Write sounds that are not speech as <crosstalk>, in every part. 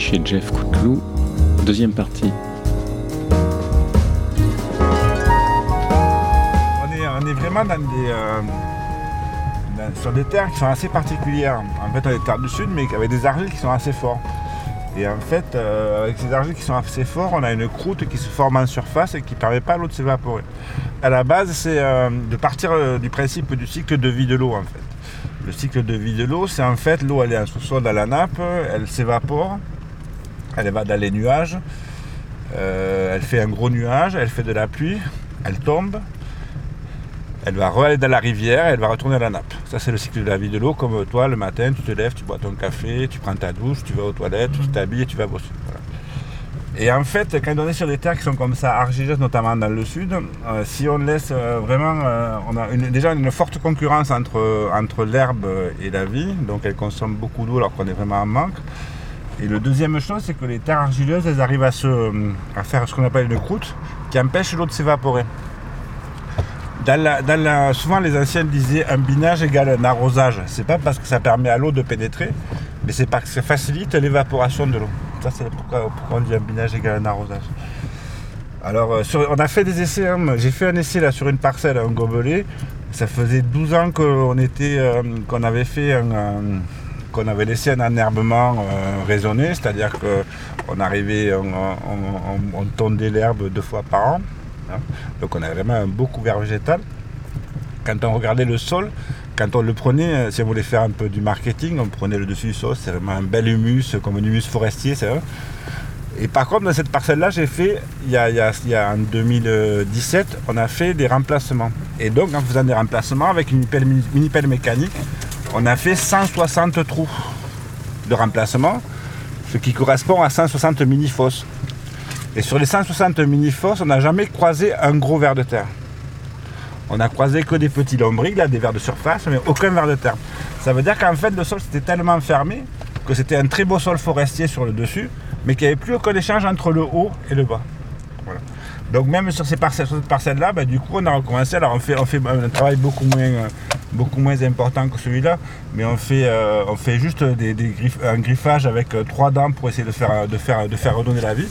Chez Jeff Couteloup, deuxième partie. On est, vraiment dans des, euh, sur des terres qui sont assez particulières. En fait, on est des terres du sud, mais avec des argiles qui sont assez forts. Et en fait, euh, avec ces argiles qui sont assez forts, on a une croûte qui se forme en surface et qui ne permet pas à l'eau de s'évaporer. À la base, c'est euh, de partir du principe du cycle de vie de l'eau, en fait. Le cycle de vie de l'eau, c'est en fait l'eau, elle est en sous-sol dans la nappe, elle s'évapore, elle va dans les nuages, euh, elle fait un gros nuage, elle fait de la pluie, elle tombe, elle va aller dans la rivière, elle va retourner à la nappe. Ça, c'est le cycle de la vie de l'eau. Comme toi, le matin, tu te lèves, tu bois ton café, tu prends ta douche, tu vas aux toilettes, tu t'habilles et tu vas bosser. Et en fait, quand on est sur des terres qui sont comme ça, argileuses, notamment dans le sud, euh, si on laisse euh, vraiment. on a déjà une forte concurrence entre, entre l'herbe et la vie, donc elle consomme beaucoup d'eau alors qu'on est vraiment en manque. Et le deuxième chose, c'est que les terres argileuses, elles arrivent à, se, à faire ce qu'on appelle une croûte qui empêche l'eau de s'évaporer. Souvent, les anciens disaient un binage égale un arrosage. C'est pas parce que ça permet à l'eau de pénétrer, mais c'est parce que ça facilite l'évaporation de l'eau. Ça, c'est pourquoi, on dit un binage égale un arrosage. Alors, euh, on a fait des essais. hein. J'ai fait un essai là sur une parcelle, un gobelet. Ça faisait 12 ans qu'on était, euh, qu'on avait fait un- qu'on avait laissé un enherbement euh, raisonné, c'est-à-dire qu'on arrivait, on, on- on- on tondait l'herbe deux fois par an. hein. Donc on avait vraiment un beau couvert végétal. Quand on regardait le sol, quand on le prenait, euh, si on voulait faire un peu du marketing, on prenait le dessus du sol, c'est vraiment un bel humus, comme un humus forestier. Et par contre, dans cette parcelle-là, j'ai fait, il y, a, en 2017, on a fait des remplacements. Et donc, en faisant des remplacements avec une pelle- mini-pelle mécanique, on a fait 160 trous de remplacement, ce qui correspond à 160 mini-fosses. Et sur les 160 mini-fosses, on n'a jamais croisé un gros ver de terre. On a croisé que des petits lombrics, là, des vers de surface, mais aucun ver de terre. Ça veut dire qu'en fait, le sol c'était tellement fermé que c'était un très beau sol forestier sur le dessus, mais qu'il n'y avait plus aucun échange entre le haut et le bas. Donc même sur ces parcelles, sur cette parcelle-là, bah, du coup, on a recommencé. Alors on fait, on fait un travail beaucoup moins, euh, beaucoup moins important que celui-là, mais on fait, euh, on fait juste un griffage avec euh, trois dents pour essayer de faire, de faire, de faire redonner la vie.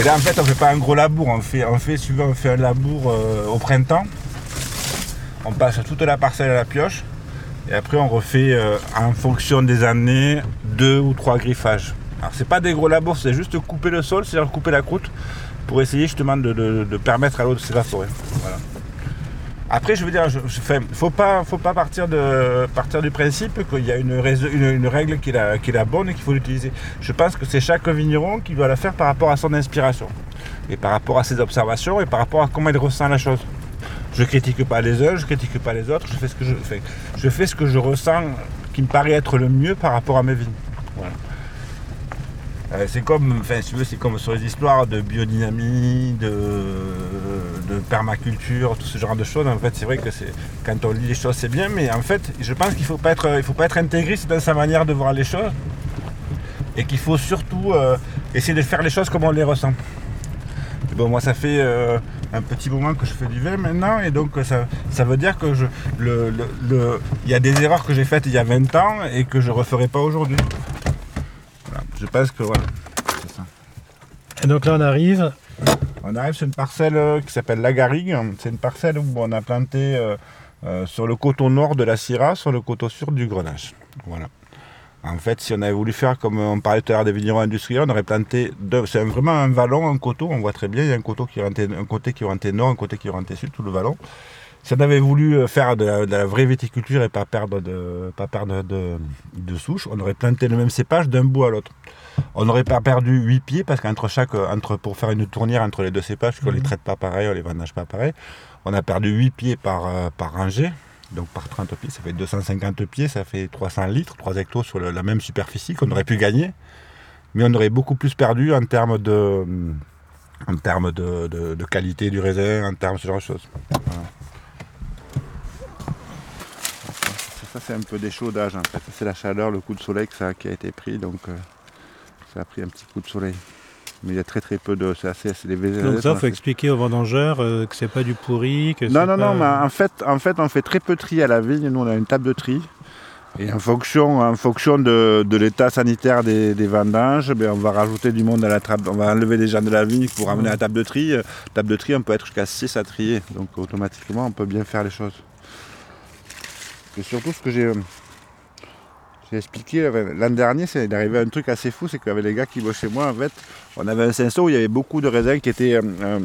Et là, en fait, on fait pas un gros labour, on fait, on fait, souvent, on fait un labour euh, au printemps. On passe toute la parcelle à la pioche. Et après, on refait en fonction des années deux ou trois griffages. Alors, c'est pas des gros labours, c'est juste couper le sol, c'est-à-dire couper la croûte pour essayer justement de, permettre à l'eau de s'évaporer. Après, je veux dire, il ne faut pas, faut pas partir, de, partir du principe qu'il y a une, règle qui est, la, bonne et qu'il faut l'utiliser. Je pense que c'est chaque vigneron qui doit la faire par rapport à son inspiration, et par rapport à ses observations, et par rapport à comment il ressent la chose. Je critique pas les uns, je critique pas les autres, je fais ce que je fais. Je fais ce que je ressens qui me paraît être le mieux par rapport à mes vignes. Euh, c'est comme, enfin, si tu veux, c'est comme sur les histoires de biodynamie, de, permaculture, tout ce genre de choses. En fait, c'est vrai que quand on lit les choses, c'est bien, mais en fait, je pense qu'il faut pas être, il faut pas être intégriste dans sa manière de voir les choses, et qu'il faut surtout euh, essayer de faire les choses comme on les ressent. Bon, moi, ça fait euh, un petit moment que je fais du vin maintenant, et donc ça, ça veut dire que je, le, y a des erreurs que j'ai faites il y a 20 ans et que je referai pas aujourd'hui. Je pense que voilà, c'est ça. Et donc là, on arrive. On arrive sur une parcelle euh, qui s'appelle La Garrigue. C'est une parcelle où on a planté euh, euh, sur le coteau nord de la Syrah, sur le coteau sud du Grenache. Voilà. En fait, si on avait voulu faire comme on parlait tout à l'heure des vignerons industriels, on aurait planté deux. C'est vraiment un vallon, un coteau. On voit très bien, il y a un, coteau qui orientait, un côté qui orientait nord, un côté qui orientait sud, tout le vallon. Si on avait voulu euh, faire de la, de la vraie viticulture et pas perdre de, pas perdre de, de souche, on aurait planté le même cépage d'un bout à l'autre. On n'aurait pas perdu 8 pieds parce qu'entre chaque, entre, pour faire une tournière entre les deux cépages, qu'on ne les traite pas pareil, on les vendange pas pareil, on a perdu 8 pieds par, euh, par rangée. Donc par 30 pieds, ça fait 250 pieds, ça fait 300 litres, 3 hectos sur le- la même superficie qu'on aurait pu gagner. Mais on aurait beaucoup plus perdu en termes de, en termes de, de- de qualité du raisin, en termes de ce genre de choses. Voilà. Ça, c'est un peu d'échaudage en fait. C'est la chaleur, le coup de soleil que ça, qui a été pris. Donc euh, ça a pris un petit coup de soleil. Mais il y a très très peu de. C'est assez. C'est des Donc ça, il faut expliquer aux vendangeurs euh, que c'est pas du pourri. Que Non, non, pas- non, mais en fait, en fait, on fait très peu de tri à la vigne. Nous, on a une table de tri. Et en fonction, en fonction de, de l'état sanitaire des, des vendanges, ben, on va rajouter du monde à la table. On va enlever les gens de la vigne pour ramener à la table de tri. Euh, Table de tri, on peut être jusqu'à 6 à trier. Donc automatiquement, on peut bien faire les choses. Surtout, ce que j'ai euh, expliqué euh, l'an dernier, c'est il arrivait un truc assez fou, c'est qu'avec les gars qui bossent chez moi, en fait, on avait un cinceau où il y avait beaucoup de raisins qui étaient. euh, euh,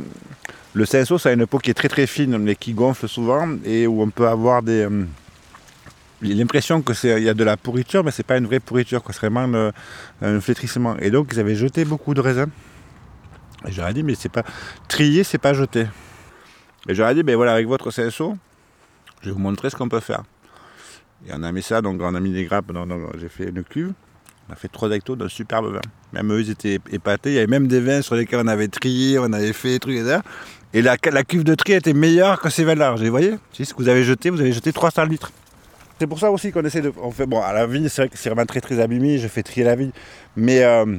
le cinceau, ça a une peau qui est très très fine, mais qui gonfle souvent, et où on peut avoir des. l'impression que c'est il y a de la pourriture, mais c'est pas une vraie pourriture, c'est vraiment un flétrissement. Et donc ils avaient jeté beaucoup de raisins. Et j'aurais dit, mais c'est pas trier, c'est pas jeter. Et j'aurais dit, ben voilà, avec votre cinceau, je vais vous montrer ce qu'on peut faire. Et on a mis ça, donc on a mis des grappes, j'ai fait une cuve. On a fait 3 hectos d'un superbe vin. Même eux, ils étaient épatés. Il y avait même des vins sur lesquels on avait trié, on avait fait des trucs et ça. Et la, cuve de tri était meilleure que ces vins-là. Vous voyez, c'est ce que vous avez jeté, vous avez jeté 300 litres. C'est pour ça aussi qu'on essaie de. On bon, à la vigne, c'est vrai que c'est vraiment très très abîmé, je fais trier la vigne. Mais euh,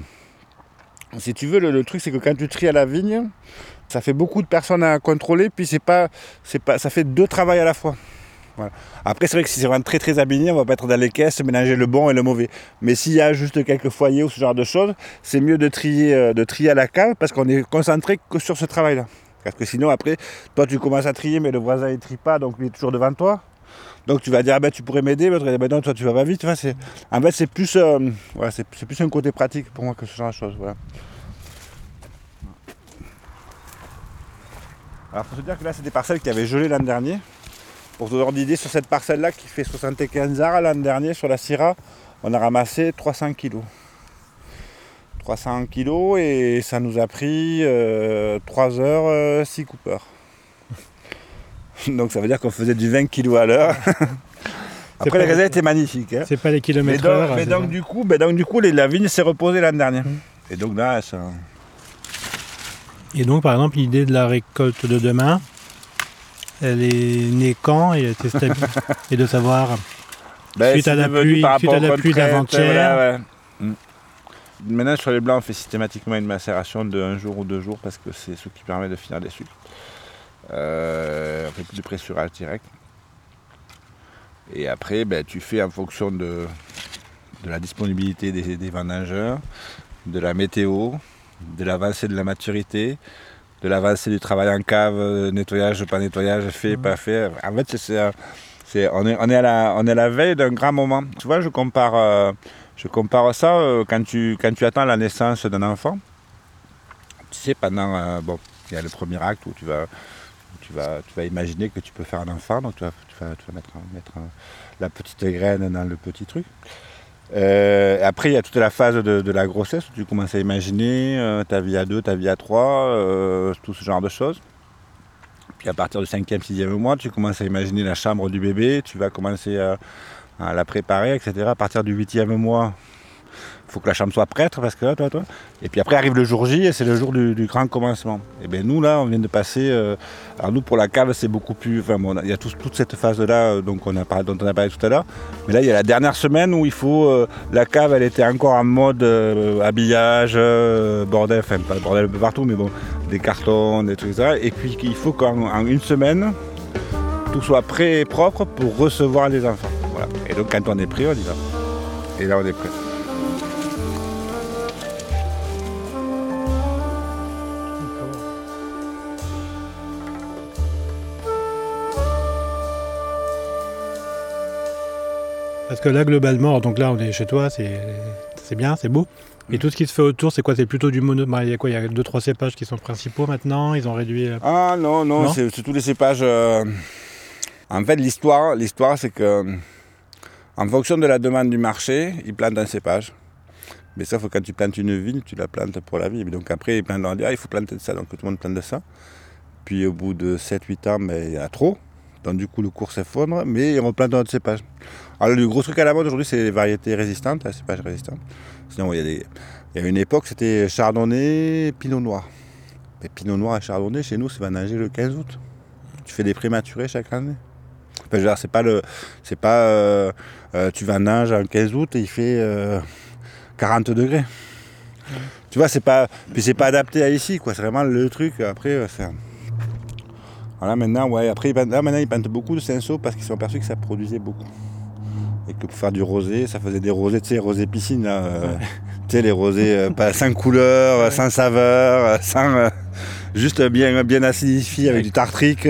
si tu veux, le, truc, c'est que quand tu tries à la vigne, ça fait beaucoup de personnes à contrôler, puis c'est pas, c'est pas, ça fait deux travails à la fois. Après, c'est vrai que si c'est vraiment très très abîmé, on va pas être dans les caisses, mélanger le bon et le mauvais. Mais s'il y a juste quelques foyers ou ce genre de choses, c'est mieux de trier, euh, de trier à la cave parce qu'on est concentré que sur ce travail-là. Parce que sinon, après, toi, tu commences à trier, mais le voisin, il trie pas, donc il est toujours devant toi. Donc tu vas dire, ah ben, tu pourrais m'aider, l'autre ben non, toi, tu vas pas vite. En fait, c'est plus, euh, plus un côté pratique pour moi que ce genre de choses. Voilà. Alors, faut se dire que là, c'est des parcelles qui avaient gelé l'an dernier. Pour te donner d'idée, sur cette parcelle-là qui fait 75 arts l'an dernier, sur la Syrah, on a ramassé 300 kilos. 300 kilos et ça nous a pris 3 heures 6 coupeurs. <laughs> Donc ça veut dire qu'on faisait du 20 kilos à l'heure. <laughs> Après, les raisins étaient magnifiques. hein. C'est pas les Mais kilomètres donc, heure. mais donc, du coup, ben donc du coup, les- la vigne s'est reposée l'an dernier. Mm. Et donc là, ça... Et donc, par exemple, l'idée de la récolte de demain, elle est née quand et, elle était stabi- <laughs> et de savoir. Ben, Suite à la pluie- par suite à la pluie d'avant-hier. voilà, ouais. Mm. Maintenant, sur les blancs, on fait systématiquement une macération de un jour ou deux jours parce que c'est ce qui permet de finir les sucres. Euh, on fait plus de pressurage direct. Et après, ben, tu fais en fonction de, de la disponibilité des, des vendangeurs, de la météo, de l'avancée de la maturité, de l'avancée du travail en cave, euh, nettoyage, pas nettoyage, fait, pas fait. En fait, c'est- c'est, on, est, on, est à la, on est à la veille d'un grand moment. Tu vois, je compare, euh, je compare ça euh, quand, tu, quand tu attends la naissance d'un enfant. Tu sais, pendant. euh, bon, il y a le premier acte où tu vas, tu vas, tu vas imaginer que tu peux faire un enfant. Donc, tu vas, tu vas, tu vas mettre, mettre la petite graine dans le petit truc. Euh, après, il y a toute la phase de, la grossesse où tu commences à imaginer euh, ta vie à deux, ta vie à trois, euh, tout ce genre de choses. Puis à partir du cinquième, sixième mois, tu commences à imaginer la chambre du bébé, tu vas commencer à, la préparer, etc. À partir du huitième mois, faut que la chambre soit prête parce que là, toi, toi. Et puis après arrive le jour J et c'est le jour du, grand commencement. Et bien nous là, on vient de passer. euh, alors nous pour la cave, c'est beaucoup plus. Enfin bon, il y a tout- toute cette phase là donc on a parlé, dont on a parlé tout à l'heure. Mais là, il y a la dernière semaine où il faut. euh, la cave, elle était encore en mode euh, habillage, euh, bordel, enfin pas bordel un peu partout, mais bon, des cartons, des trucs, etc. Et puis il faut qu'en en une semaine, tout soit prêt et propre pour recevoir les enfants. Voilà. Et donc quand on est prêt, on y va. Et là, on est prêt. Parce que là, globalement, donc là, on est chez toi, c'est bien, c'est beau. Et Mm. tout ce qui se fait autour, c'est quoi? C'est plutôt du mono. bah, Il y a quoi? Il y a deux, trois cépages qui sont principaux maintenant? Ils ont réduit. euh, Ah non, non, Non? c'est tous les cépages. euh, En fait, l'histoire, l'histoire, c'est que en fonction de la demande du marché, ils plantent un cépage. Mais ça, faut quand tu plantes une vigne, tu la plantes pour la vie. Mais donc après, ils plantent, on dit, ah, il faut planter de ça, donc tout le monde plante de ça. Puis au bout de 7-8 ans, ben, il y a trop. Donc du coup, le cours s'effondre, mais ils replantent un autre cépage. Alors le gros truc à la mode aujourd'hui, c'est les variétés résistantes, les cépages résistants. Sinon, il y a des... Il y a une époque, c'était chardonnay, pinot noir. Mais pinot noir et chardonnay, chez nous, c'est vendangé le 15 août. Tu fais des prématurés chaque année. Enfin, je veux dire, c'est pas le. C'est pas. euh, euh, tu vendanges en 15 août et il fait euh, 40 degrés. Tu vois, c'est pas. Puis c'est pas adapté à ici, quoi. C'est vraiment le truc. Après, euh, c'est. Voilà, maintenant, ouais. Après, là, maintenant, ils plantent beaucoup de cinceau parce qu'ils sont aperçus que ça produisait beaucoup. Et que pour faire du rosé, ça faisait des rosés, tu sais, rosés piscine, là, euh, tu sais, les rosés euh, pas sans couleur, Ouais. sans saveur, sans, euh, juste bien, bien acidifié avec du tartrique,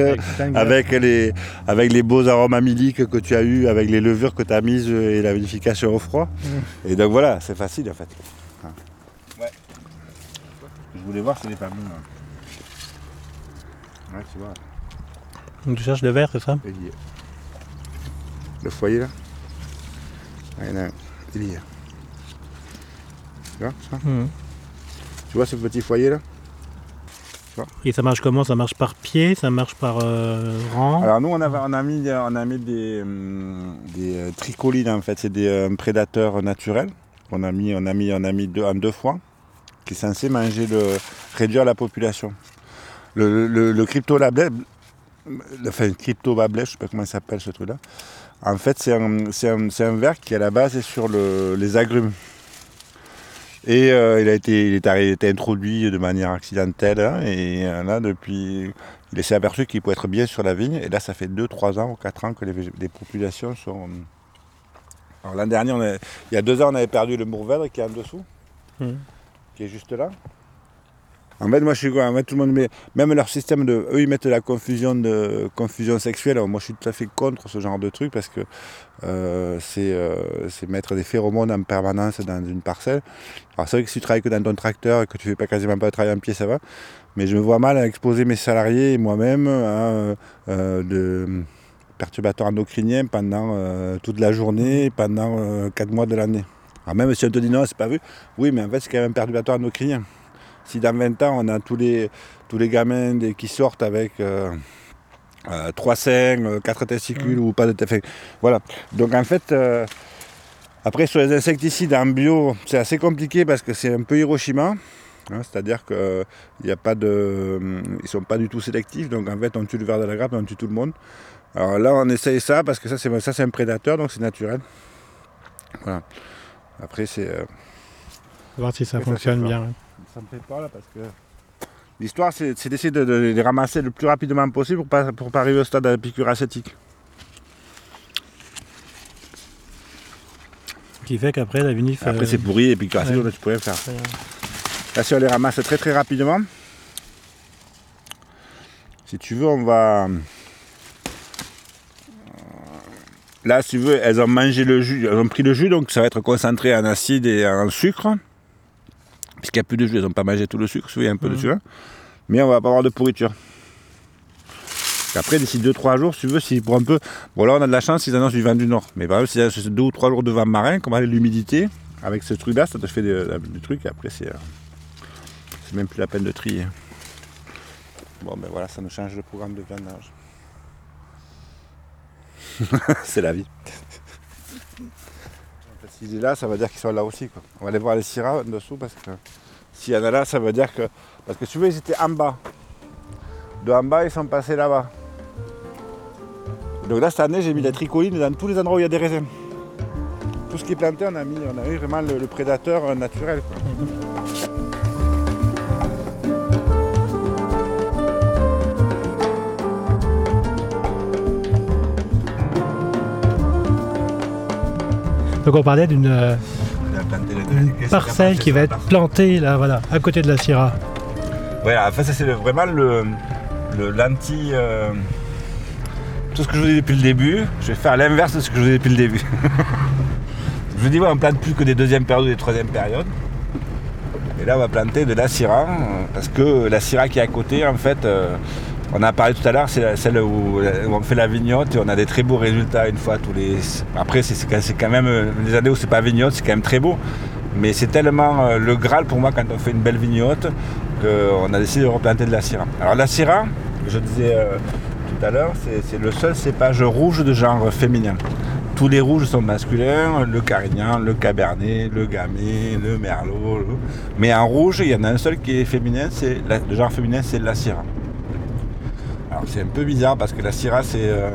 avec les, avec les beaux arômes amyliques que tu as eu, avec les levures que tu as mises et la vinification au froid. Et donc voilà, c'est facile en fait. Ah. Ouais. Je voulais voir si les pas bons. Ouais, tu vois. Donc tu cherches le verre, c'est ça Il y est. Le foyer là Ah, il y en a un. Il y est. Tu vois ça Mhm. Tu vois ce petit foyer là Et ça marche comment? Ça marche par pied Ça marche par euh, rang? Alors nous on a, on a mis, on a mis des, hum, des euh, tricolines en fait, c'est des euh, prédateurs naturels. On a mis, on a mis, on a mis deux, en deux fois, qui est censé manger le, réduire la population. Le, le, le cryptolablet, enfin cryptobablet, je sais pas comment il s'appelle ce truc-là. En fait, c'est un, un, un ver qui à la base est sur le- les agrumes. Et euh, il, a été, il, est arri- il a été introduit de manière accidentelle. hein, et euh, là, depuis, il s'est aperçu qu'il pouvait être bien sur la vigne. Et là, ça fait 2, 3 ans ou 4 ans que les, populations sont. Alors l'an dernier, on il y a deux ans, on avait perdu le mourvèdre qui est en dessous, Mhm. qui est juste là. En fait, moi, je suis quoi En fait, tout le monde met, même leur système de, eux, ils mettent la confusion de confusion sexuelle. Moi, je suis tout à fait contre ce genre de truc parce que euh, c'est euh, mettre des phéromones en permanence dans une parcelle. Alors, c'est vrai que si tu travailles que dans ton tracteur et que tu fais pas quasiment pas de travail en pied, ça va. Mais je me vois mal à exposer mes salariés et moi-même à euh, euh, de perturbateurs endocriniens pendant euh, toute la journée, pendant 4 mois de l'année. Alors même si on te dit non, c'est pas vu, oui, mais en fait, c'est quand même un perturbateur endocrinien. Si dans 20 ans, on a tous les, tous les gamins qui sortent avec euh, euh, trois seins, euh, quatre testicules ou pas de testicules. Voilà. Donc en fait, euh, après sur les insecticides en bio, c'est assez compliqué parce que c'est un peu Hiroshima. hein, C'est-à-dire qu'ils ne sont pas du tout sélectifs. Donc en fait, on tue le ver de la grappe et on tue tout le monde. Alors là, on essaye ça parce que ça, c'est ça, c'est un prédateur, donc c'est naturel. Voilà. Après, c'est. euh, On va voir si ça fonctionne bien. Ça me là parce que. L'histoire, c'est d'essayer de, de les ramasser le plus rapidement possible pour pas, pour pas arriver au stade de la piqûre acétique. Ce qui fait qu'après, la vinif. Après, euh, c'est pourri et puis acétique, ouais. tu rien faire. Là, si on les ramasse très très rapidement, si tu veux, on va. euh, Là, si tu veux, elles ont mangé le jus, elles ont pris le jus, donc ça va être concentré en acide et en sucre. Puisqu'il n'y a plus de jus, elles n'ont pas mangé tout le sucre, il y a un peu Mhm. dessus. hein. Mais on va pas avoir de pourriture. Après, d'ici 2-3 jours, si tu veux, si pour un peu. Bon, là, on a de la chance, ils annoncent du vent du nord. Mais par exemple, si c'est 2 ou 3 jours de vent marin, comme avec l'humidité, avec ce truc-là, ça te fait des, des trucs. Et après, c'est. euh, c'est même plus la peine de trier. Bon, ben voilà, ça nous change le programme de viandage. <laughs> c'est la vie. S'il est là, ça veut dire qu'ils sont là aussi. Quoi. On va aller voir les syrahs en dessous parce que s'il y en a là, ça veut dire que. Parce que tu veux, ils étaient en bas. De en bas, ils sont passés là-bas. Donc là, cette année, j'ai mis la tricoline dans tous les endroits où il y a des raisins. Tout ce qui est planté, on a mis, on a eu vraiment le, prédateur euh, naturel. Donc on parlait d'une euh, parcelle qui va être plantée là, voilà, à côté de la Syrah. Voilà, enfin ça c'est vraiment le, le l'anti. euh, tout ce que je vous dis depuis le début, je vais faire l'inverse de ce que je vous dis depuis le début. <laughs> je vous dis, ouais, on plante plus que des deuxièmes périodes ou des troisièmes périodes. Et là, on va planter de la Syrah, euh, parce que la Syrah qui est à côté, en fait, euh, on a parlé tout à l'heure, c'est celle où, on fait la vignotte et on a des très beaux résultats une fois tous les. Après, c'est- quand- même euh, les années où c'est pas vignotte, c'est quand même très beau. Mais c'est tellement euh, le Graal pour moi quand on fait une belle vignotte qu'on a décidé de replanter de la Syrah. Alors la Syrah, je disais euh, tout à l'heure, c'est le seul cépage rouge de genre féminin. Tous les rouges sont masculins, le carignan, le cabernet, le gamay, le merlot. Mais en rouge, il y en a un seul qui est féminin, c'est le genre féminin, c'est la Syrah. C'est un peu bizarre parce que la Syrah, c'est euh,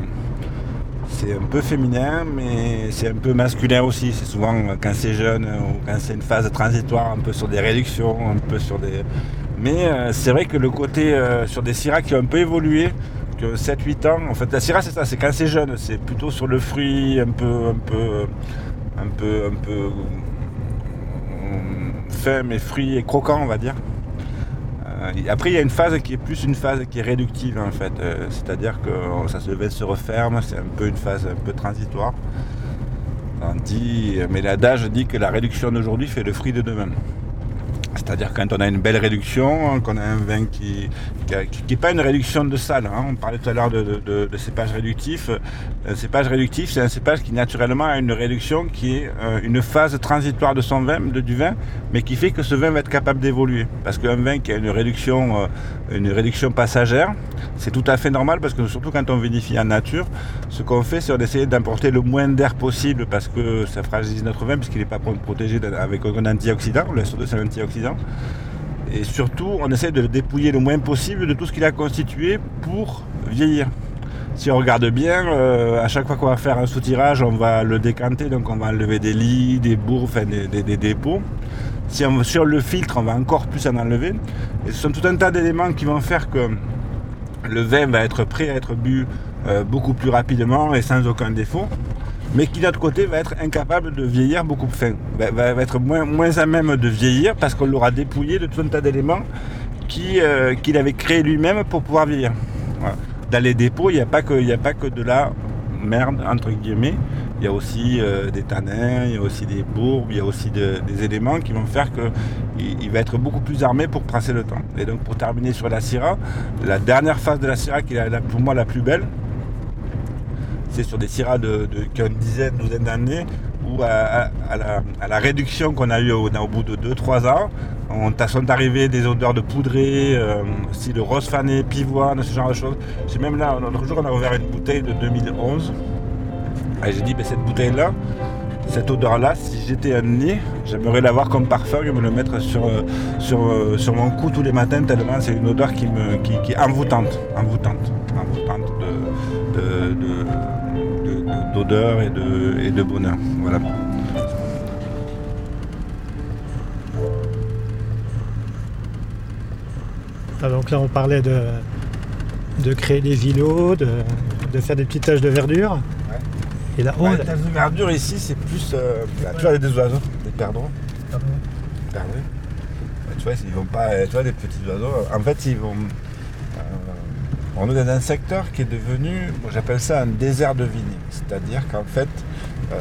c'est un peu féminin, mais c'est un peu masculin aussi. C'est souvent euh, quand c'est jeune euh, ou quand c'est une phase transitoire, un peu sur des réductions, un peu sur des. Mais c'est vrai que le côté sur des Syrah qui ont un peu évolué, que 7-8 ans, en fait, la Syrah c'est ça, c'est quand c'est jeune, c'est plutôt sur le fruit un peu, un peu, un peu, un peu fin mais fruit et croquant, on va dire. Euh, après, il y a une phase qui est plus une phase qui est réductive en fait, euh, c'est-à-dire que ça se se referme, c'est un peu une phase un peu transitoire. On dit, mais l'adage dit que la réduction d'aujourd'hui fait le fruit de demain. C'est-à-dire quand on a une belle réduction, qu'on a un vin qui n'est pas une réduction de sal. Hein. On parlait tout à l'heure de, cépage réductif. Un cépage réductif, c'est un cépage qui naturellement a une réduction qui est euh, une phase transitoire de son vin, du vin, mais qui fait que ce vin va être capable d'évoluer. Parce qu'un vin qui a une réduction, euh, une réduction passagère, c'est tout à fait normal parce que surtout quand on vinifie en nature, ce qu'on fait, c'est d'essayer d'importer le moins d'air possible parce que ça fragilise notre vin puisqu'il n'est pas protégé avec un antioxydant. Le SO2 c'est un antioxydant. Et surtout, on essaie de le dépouiller le moins possible de tout ce qu'il a constitué pour vieillir. Si on regarde bien, euh, à chaque fois qu'on va faire un soutirage, on va le décanter, donc on va enlever des lits, des bourres, enfin des, dépôts. Si on, sur le filtre, on va encore plus en enlever. Ce sont tout un tas d'éléments qui vont faire que le vin va être prêt à être bu euh, beaucoup plus rapidement et sans aucun défaut, mais qui d'autre côté va être incapable de vieillir beaucoup plus, va, va, être moins, à même de vieillir parce qu'on l'aura dépouillé de tout un tas d'éléments euh, qu'il avait créé lui-même pour pouvoir vieillir. Dans les dépôts, il n'y a, pas que, a pas que de la merde, entre guillemets, il y a aussi euh, des tanins, il y a aussi des bourbes, il y a aussi des éléments qui vont faire qu'il va être beaucoup plus armé pour passer le temps. Et donc pour terminer sur la Syrah, la dernière phase de la Syrah qui est pour moi la plus belle, c'est sur des Syrahs de, qui une dizaine, douzaine d'années, où à, la, réduction qu'on a eue au, bout de 2-3 ans, on sont arrivés des odeurs de poudrée, euh, style rose fané, pivoine, ce genre de choses. J'ai même là, l'autre jour, on a ouvert une bouteille de 2011 et j'ai dit, ben, cette bouteille-là, cette odeur-là, si j'étais un nez, j'aimerais l'avoir comme parfum et me le mettre sur, euh, sur, euh, sur mon cou tous les matins, tellement c'est une odeur qui, me, qui, est envoûtante, envoûtante, envoûtante d'odeur et, de, et de bonheur. Voilà. Ah, donc là, on parlait de, de créer des îlots, de, de faire des petites taches de verdure. Et là, oh, la de verdure ici, c'est plus. Euh, bah, tu vois, des oiseaux, des. Perdreaux. Perdreaux. Bah, tu vois, ils vont pas. Tu vois, des petits oiseaux. En fait, ils vont. Euh, on est dans un secteur qui est devenu, j'appelle ça un désert de vignes. C'est-à-dire qu'en fait, euh,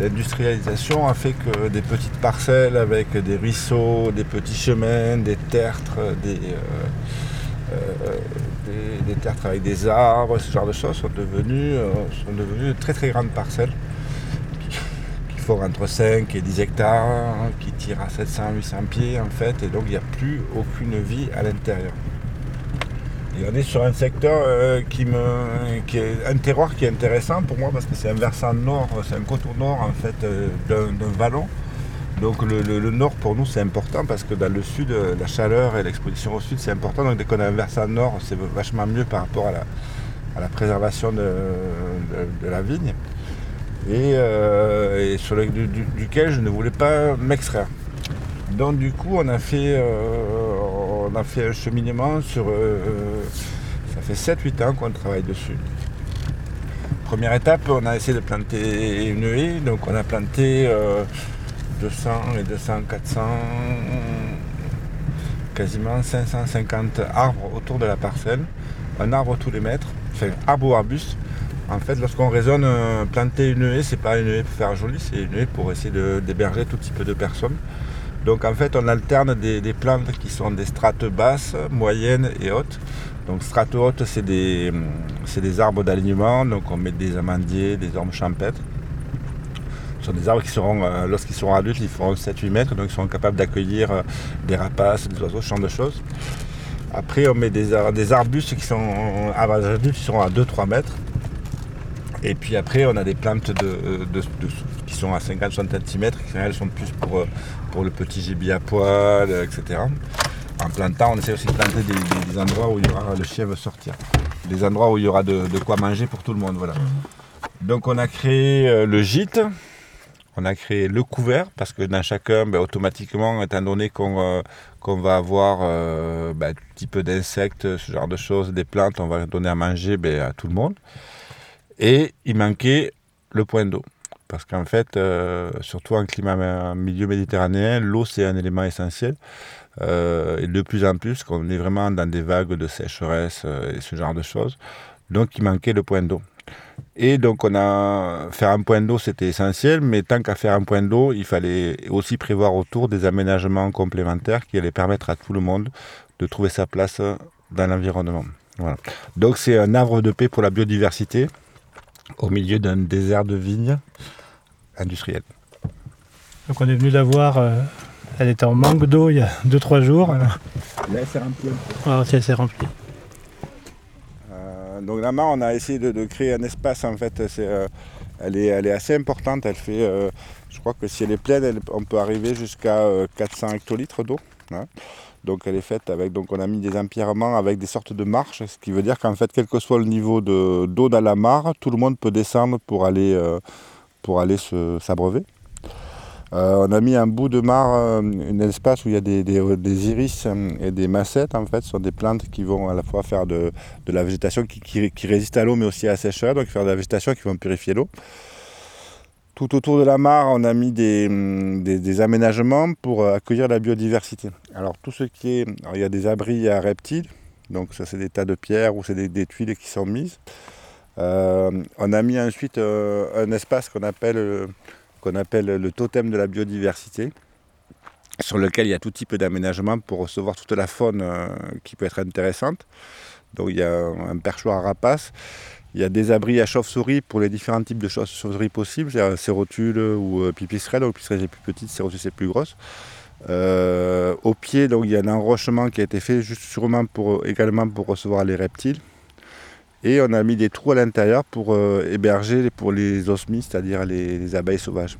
l'industrialisation a fait que des petites parcelles avec des ruisseaux, des petits chemins, des tertres, des, des, terres avec des arbres, ce genre de choses sont devenues, euh, sont devenues de très très grandes parcelles <laughs> qui, font entre 5 et 10 hectares, qui tirent à 700-800 pieds en fait, et donc il n'y a plus aucune vie à l'intérieur. On est sur un secteur euh, qui me, qui est un terroir qui est intéressant pour moi parce que c'est un versant nord, c'est un coteau nord en fait euh, d'un vallon donc le, nord pour nous c'est important parce que dans le sud, euh, la chaleur et l'exposition au sud c'est important. Donc dès qu'on a un versant nord, c'est vachement mieux par rapport à la, préservation de, la vigne. Et, sur duquel je ne voulais pas m'extraire. Donc du coup on a fait, on a fait un cheminement sur... ça fait 7-8 ans qu'on travaille dessus. Première étape, on a essayé de planter une haie, donc on a planté 200 et 200, 400, quasiment 550 arbres autour de la parcelle, un arbre tous les mètres, enfin arbre ou arbuste. En fait, lorsqu'on raisonne euh, planter une haie, c'est pas une haie pour faire joli, c'est une haie pour essayer d'héberger tout type de personnes. Donc en fait, on alterne des, plantes qui sont des strates basses, moyennes et hautes. Donc strates hautes, c'est des, arbres d'alignement, donc on met des amandiers, des ormes champêtres. Ce sont des arbres qui seront, euh, lorsqu'ils seront adultes, ils feront 7-8 mètres, donc ils seront capables d'accueillir euh, des rapaces, des oiseaux, ce genre de choses. Après, on met des, arbustes qui sont adultes, qui seront à 2-3 mètres. Et puis après, on a des plantes qui sont à 50-60 cm, qui elles sont plus pour, euh, pour le petit gibier à poil, etc. En plantant, on essaie aussi de planter des, endroits où il y aura, le chien veut sortir. Des endroits où il y aura de, quoi manger pour tout le monde. Voilà. Mmh. Donc on a créé le gîte, On a créé le couvert parce que dans chacun, ben, automatiquement, étant donné qu'on euh, va avoir euh, ben, un petit peu d'insectes, ce genre de choses, des plantes, on va donner à manger ben, à tout le monde. Et il manquait le point d'eau. Parce qu'en fait, euh, surtout en climat milieu méditerranéen, l'eau c'est un élément essentiel. Euh, et de plus en plus, qu'on est vraiment dans des vagues de sécheresse euh, et ce genre de choses. Donc il manquait le point d'eau. Et donc on a faire un point d'eau, c'était essentiel, mais tant qu'à faire un point d'eau, il fallait aussi prévoir autour des aménagements complémentaires qui allaient permettre à tout le monde de trouver sa place dans l'environnement. Voilà. Donc c'est un havre de paix pour la biodiversité au milieu d'un désert de vignes industriel. Donc on est venu la voir, euh, elle était en manque d'eau il y a 2-3 jours. Là, c'est rempli. Alors si elle s'est remplie. Euh, donc là-bas, on a essayé de, de créer un espace. En fait, c'est, euh, elle, est, elle est assez importante. Elle fait, euh, je crois que si elle est pleine, elle- on peut arriver jusqu'à euh, 400 hectolitres d'eau. hein. Donc elle est faite avec, donc on a mis des empierrements avec des sortes de marches, ce qui veut dire qu'en fait, quel que soit le niveau de- d'eau dans la mare, tout le monde peut descendre pour aller, euh, aller s'abreuver. Euh, on a mis un bout de mare, euh, un espace où il y a des, des- iris et des massettes en fait, ce sont des plantes qui vont à la fois faire de, de la végétation qui, qui- qui résiste à l'eau mais aussi à la sécheresse, donc faire de la végétation qui vont purifier l'eau. Tout autour de la mare, on a mis des, des aménagements pour euh, accueillir la biodiversité. Alors tout ce qui est, il y a des abris à reptiles, donc ça c'est des tas de pierres ou c'est des, tuiles qui sont mises. Euh, on a mis ensuite euh, un espace qu'on appelle, qu'on appelle le totem de la biodiversité, sur lequel il y a tout type d'aménagement pour recevoir toute la faune qui peut être intéressante. Donc il y a un perchoir à rapaces, il y a des abris à chauves-souris pour les différents types de chauves-souris possibles, c'est sérotule ou euh, pipistrelle. Donc pipistrelle c'est plus petite, sérotule c'est plus grosse. Euh, au pied, donc, il y a un enrochement qui a été fait juste sûrement pour, également pour recevoir les reptiles. Et on a mis des trous à l'intérieur pour euh, héberger pour les osmies, c'est-à-dire les, les abeilles sauvages.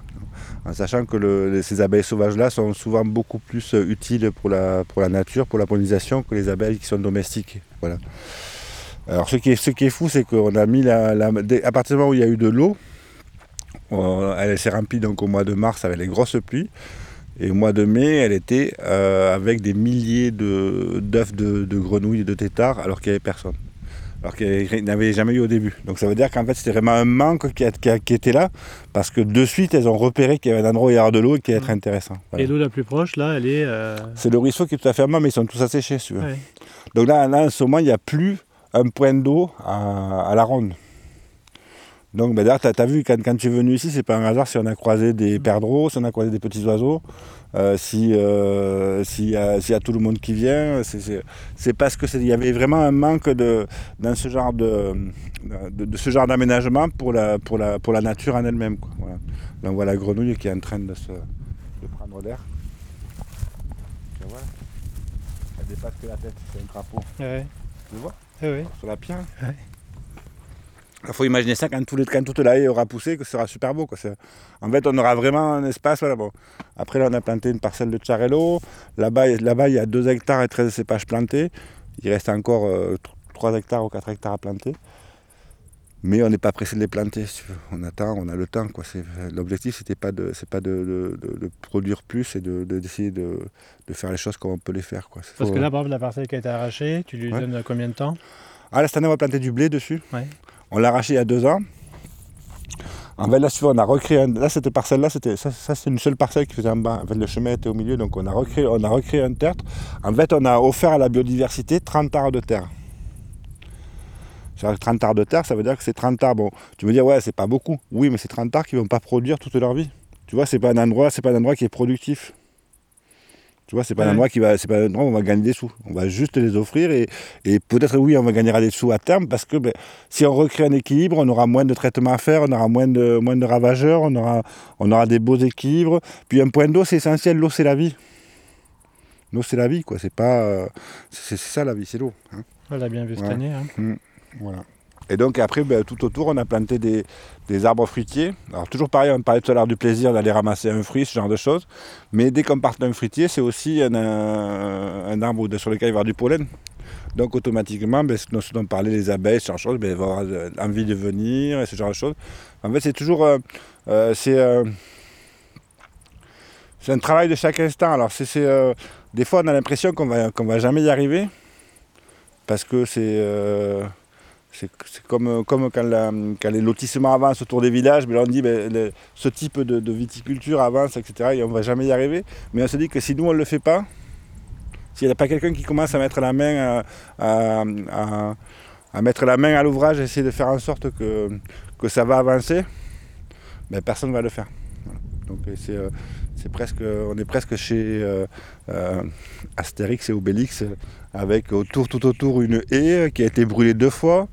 En sachant que ces abeilles sauvages-là sont souvent beaucoup plus euh, utiles pour la, pour la nature, pour la pollinisation, que les abeilles qui sont domestiques. Voilà. Alors ce qui est, ce qui est fou, c'est qu'on a mis la, la- dès- à partir du moment où il y a eu de l'eau, elle s'est remplie donc au mois de mars avec les grosses pluies. Et au mois de mai, elle était euh, avec des milliers d'œufs de, de grenouilles et de têtards, alors qu'il n'y avait personne. Alors qu'il n'y avait jamais eu au début. Donc ça veut dire qu'en fait c'était vraiment un manque qui, a- qui a- qui était là, parce que de suite elles ont repéré qu'il y avait un endroit où il y avait de l'eau et qui allait être intéressant. Voilà. Et l'eau la plus proche, là, elle est. euh, C'est le ruisseau qui est tout à fait à main, mais ils sont tous asséchés, si ouais. Donc là, là, en ce moment, il n'y a plus un point d'eau à, à la ronde. Donc ben, d'ailleurs, tu as, vu, quand, quand tu es venu ici, c'est pas un hasard si on a croisé des perdreaux, si on a croisé des petits oiseaux, euh, si euh, s'il y, a- s'il y a tout le monde qui vient, c'est- parce que c'est- il y avait vraiment un manque de, dans ce genre de, de, de ce genre d'aménagement pour la, pour, la, pour la nature en elle-même. Voilà. Là, on voit la grenouille qui est en train de, se, de prendre l'air. Tu vois Elle dépasse que la tête, c'est un crapaud. Ouais. Tu le vois? Ouais. sur la pierre. Ouais. Il faut imaginer ça quand, tout le- quand toute la haie aura poussé, que ce sera super beau. Quoi. En fait, on aura vraiment un espace. Voilà, bon. Après, là, on a planté une parcelle de Charello. Là-bas, là-bas, il y a 2 hectares et 13 cépages plantés. Il reste encore 3 hectares ou 4 hectares à planter. Mais on n'est pas pressé de les planter. On attend, on a le temps. L'objectif, c'était pas de, c'est pas de, de- de- de produire plus, de- d'essayer de, de faire les choses comme on peut les faire. Quoi. Parce que là, par exemple, la parcelle qui a été arrachée, tu lui Ouais. donnes combien de temps? Ah, là, cette année, on va planter du blé dessus. Ouais. On l'a arraché il y a deux ans. En fait, là, on a recréé. un- Là, cette parcelle-là, c'était ça, ça, c'est une seule parcelle qui faisait en bas. En fait, le chemin était au milieu, donc on a recréé, on a recréé un tertre. En fait, on a offert à la biodiversité 30 arts de terre. C'est-à-dire que 30 arts de terre, ça veut dire que c'est 30 arts. Bon, tu me dire, ouais, c'est pas beaucoup. Oui, mais c'est 30 arts qui ne vont pas produire toute leur vie. Tu vois, c'est pas un endroit, c'est pas un endroit qui est productif. Tu vois, c'est pas un endroit qui va, c'est pas un endroit où on va gagner des sous. On va juste les offrir et, et peut-être oui, on va gagner des sous à terme parce que ben, si on recrée un équilibre, on aura moins de traitements à faire, on aura moins de, moins de ravageurs, on aura, on aura des beaux équilibres. Puis un point d'eau, c'est essentiel. L'eau, c'est la vie. L'eau, c'est la vie, quoi. C'est pas, euh, c'est ça la vie, c'est l'eau. hein. On l'a bien vu cette Ouais. année. hein. Et donc après, ben, tout autour, on a planté des, arbres fruitiers. Alors toujours pareil, on parlait tout à l'heure du plaisir d'aller ramasser un fruit, ce genre de choses. Mais dès qu'on part d'un fruitier, c'est aussi un, arbre sur lequel il va y avoir du pollen. Donc automatiquement, ben, ce dont- parlaient les abeilles, ce genre de choses, ben, vont avoir euh, envie de venir et ce genre de choses. En fait, c'est toujours... euh, euh, c'est... c'est un travail de chaque instant. Alors, c'est, euh, des fois, on a l'impression qu'on va, qu'on va jamais y arriver. Parce que c'est, c'est, comme, comme quand, les lotissements avancent autour des villages, mais là, on dit ben, ce type de, viticulture avance, etc. Et on ne va jamais y arriver. Mais on se dit que si nous, on ne le fait pas, s'il n'y a pas quelqu'un qui commence à mettre la main à, à, mettre la main à l'ouvrage, essayer de faire en sorte que, ça va avancer, ben, personne ne va le faire. Donc euh, presque, on est presque chez euh, euh, Astérix et Obélix, avec autour, tout autour une haie qui a été brûlée deux fois,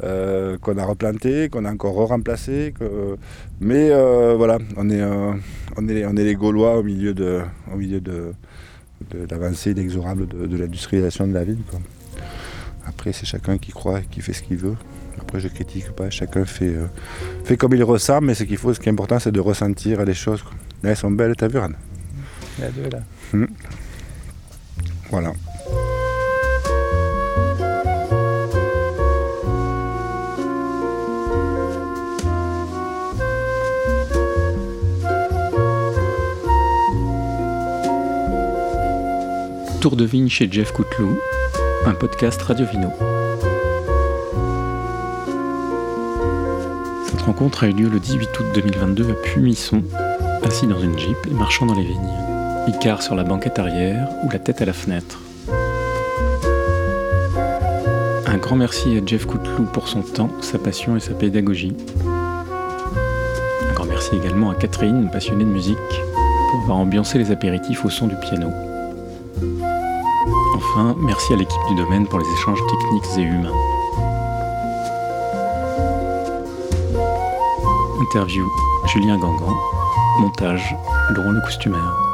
qu'on a replantée, qu'on a encore remplacée. mais voilà, on est, on, est, on est les Gaulois au milieu de, au milieu de, l'avancée inexorable de, l'industrialisation de la ville. Après, c'est chacun qui croit et qui fait ce qu'il veut. Après, je critique pas, chacun fait, fait comme il ressent, mais ce qu'il faut, ce qui est important, c'est de ressentir les choses. Là, elles sont belles, t'as vu, Anne? Il y a deux là. Hmm. Voilà. Tour de vigne chez Jeff Couteloup, un podcast Radio Vino. Cette rencontre a eu lieu le 18 août 2022 à Pumisson, assis dans une jeep et marchant dans les vignes, Icar sur la banquette arrière ou la tête à la fenêtre. Un grand merci à Jeff Couteloup pour son temps, sa passion et sa pédagogie. Un grand merci également à Catherine, passionnée de musique, pour avoir ambiancé les apéritifs au son du piano. Enfin, merci à l'équipe du domaine pour les échanges techniques et humains. Interview Julien Gangan. Montage Laurent le Costumaire.